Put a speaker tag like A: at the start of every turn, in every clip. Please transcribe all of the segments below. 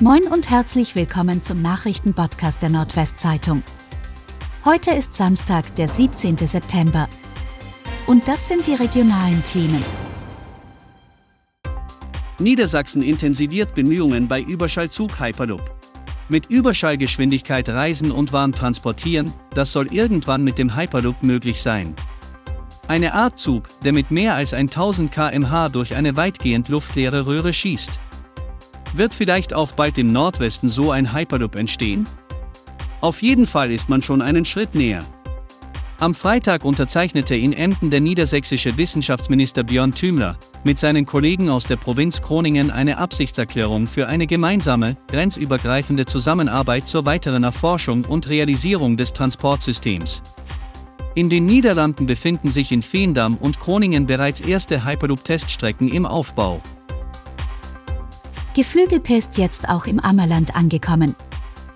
A: Moin und herzlich willkommen zum Nachrichtenpodcast der Nordwestzeitung. Heute ist Samstag, der 17. September. Und das sind die regionalen Themen.
B: Niedersachsen intensiviert Bemühungen bei Überschallzug Hyperloop. Mit Überschallgeschwindigkeit reisen und Waren transportieren, das soll irgendwann mit dem Hyperloop möglich sein. Eine Art Zug, der mit mehr als 1000 km/h durch eine weitgehend luftleere Röhre schießt. Wird vielleicht auch bald im Nordwesten so ein Hyperloop entstehen? Auf jeden Fall ist man schon einen Schritt näher. Am Freitag unterzeichnete in Emden der niedersächsische Wissenschaftsminister Björn Thümler mit seinen Kollegen aus der Provinz Groningen eine Absichtserklärung für eine gemeinsame, grenzübergreifende Zusammenarbeit zur weiteren Erforschung und Realisierung des Transportsystems. In den Niederlanden befinden sich in Veendam und Groningen bereits erste Hyperloop-Teststrecken im Aufbau.
A: Geflügelpest jetzt auch im Ammerland angekommen.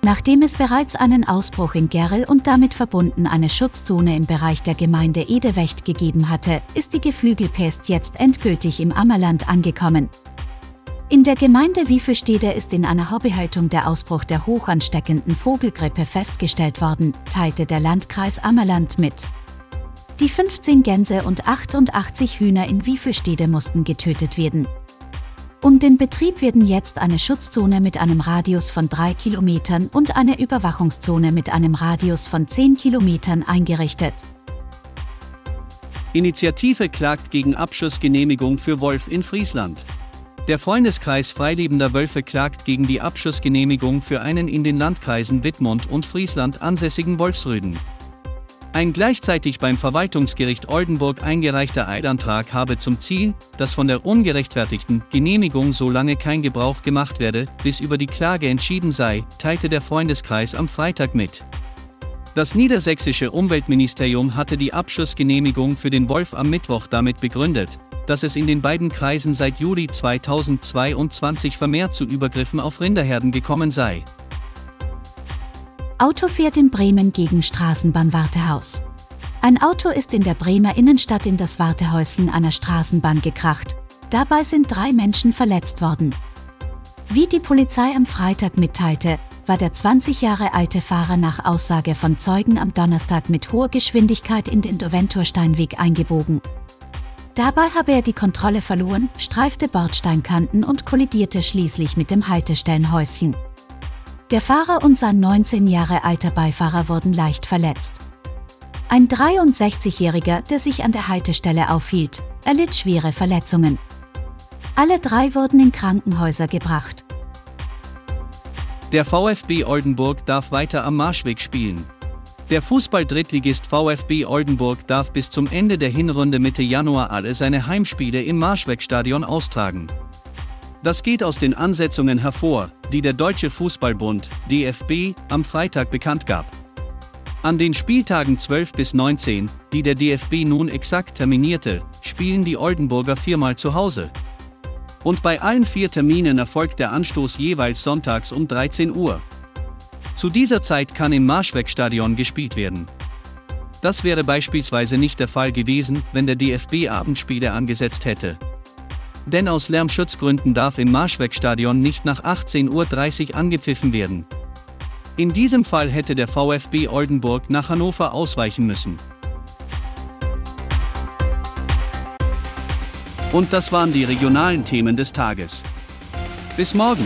A: Nachdem es bereits einen Ausbruch in Gerl und damit verbunden eine Schutzzone im Bereich der Gemeinde Edewecht gegeben hatte, ist die Geflügelpest jetzt endgültig im Ammerland angekommen. In der Gemeinde Wiefelstede ist in einer Hobbyhaltung der Ausbruch der hochansteckenden Vogelgrippe festgestellt worden, teilte der Landkreis Ammerland mit. Die 15 Gänse und 88 Hühner in Wiefelstede mussten getötet werden. Um den Betrieb werden jetzt eine Schutzzone mit einem Radius von 3 Kilometern und eine Überwachungszone mit einem Radius von 10 Kilometern eingerichtet.
B: Initiative klagt gegen Abschussgenehmigung für Wolf in Friesland. Der Freundeskreis freilebender Wölfe klagt gegen die Abschussgenehmigung für einen in den Landkreisen Wittmund und Friesland ansässigen Wolfsrüden. Ein gleichzeitig beim Verwaltungsgericht Oldenburg eingereichter Eilantrag habe zum Ziel, dass von der ungerechtfertigten Genehmigung so lange kein Gebrauch gemacht werde, bis über die Klage entschieden sei, teilte der Freundeskreis am Freitag mit. Das niedersächsische Umweltministerium hatte die Abschussgenehmigung für den Wolf am Mittwoch damit begründet, dass es in den beiden Kreisen seit Juli 2022 vermehrt zu Übergriffen auf Rinderherden gekommen sei.
A: Auto fährt in Bremen gegen Straßenbahnwartehaus. Ein Auto ist in der Bremer Innenstadt in das Wartehäuschen einer Straßenbahn gekracht. Dabei sind drei Menschen verletzt worden. Wie die Polizei am Freitag mitteilte, war der 20 Jahre alte Fahrer nach Aussage von Zeugen am Donnerstag mit hoher Geschwindigkeit in den Doventursteinweg eingebogen. Dabei habe er die Kontrolle verloren, streifte Bordsteinkanten und kollidierte schließlich mit dem Haltestellenhäuschen. Der Fahrer und sein 19 Jahre alter Beifahrer wurden leicht verletzt. Ein 63-Jähriger, der sich an der Haltestelle aufhielt, erlitt schwere Verletzungen. Alle drei wurden in Krankenhäuser gebracht.
B: Der VfB Oldenburg darf weiter am Marschweg spielen. Der Fußball-Drittligist VfB Oldenburg darf bis zum Ende der Hinrunde Mitte Januar alle seine Heimspiele im Marschwegstadion austragen. Das geht aus den Ansetzungen hervor, die der Deutsche Fußballbund, DFB, am Freitag bekannt gab. An den Spieltagen 12 bis 19, die der DFB nun exakt terminierte, spielen die Oldenburger viermal zu Hause. Und bei allen vier Terminen erfolgt der Anstoß jeweils sonntags um 13 Uhr. Zu dieser Zeit kann im Marschwegstadion gespielt werden. Das wäre beispielsweise nicht der Fall gewesen, wenn der DFB Abendspiele angesetzt hätte. Denn aus Lärmschutzgründen darf im Marschwegstadion nicht nach 18.30 Uhr angepfiffen werden. In diesem Fall hätte der VfB Oldenburg nach Hannover ausweichen müssen. Und das waren die regionalen Themen des Tages. Bis morgen!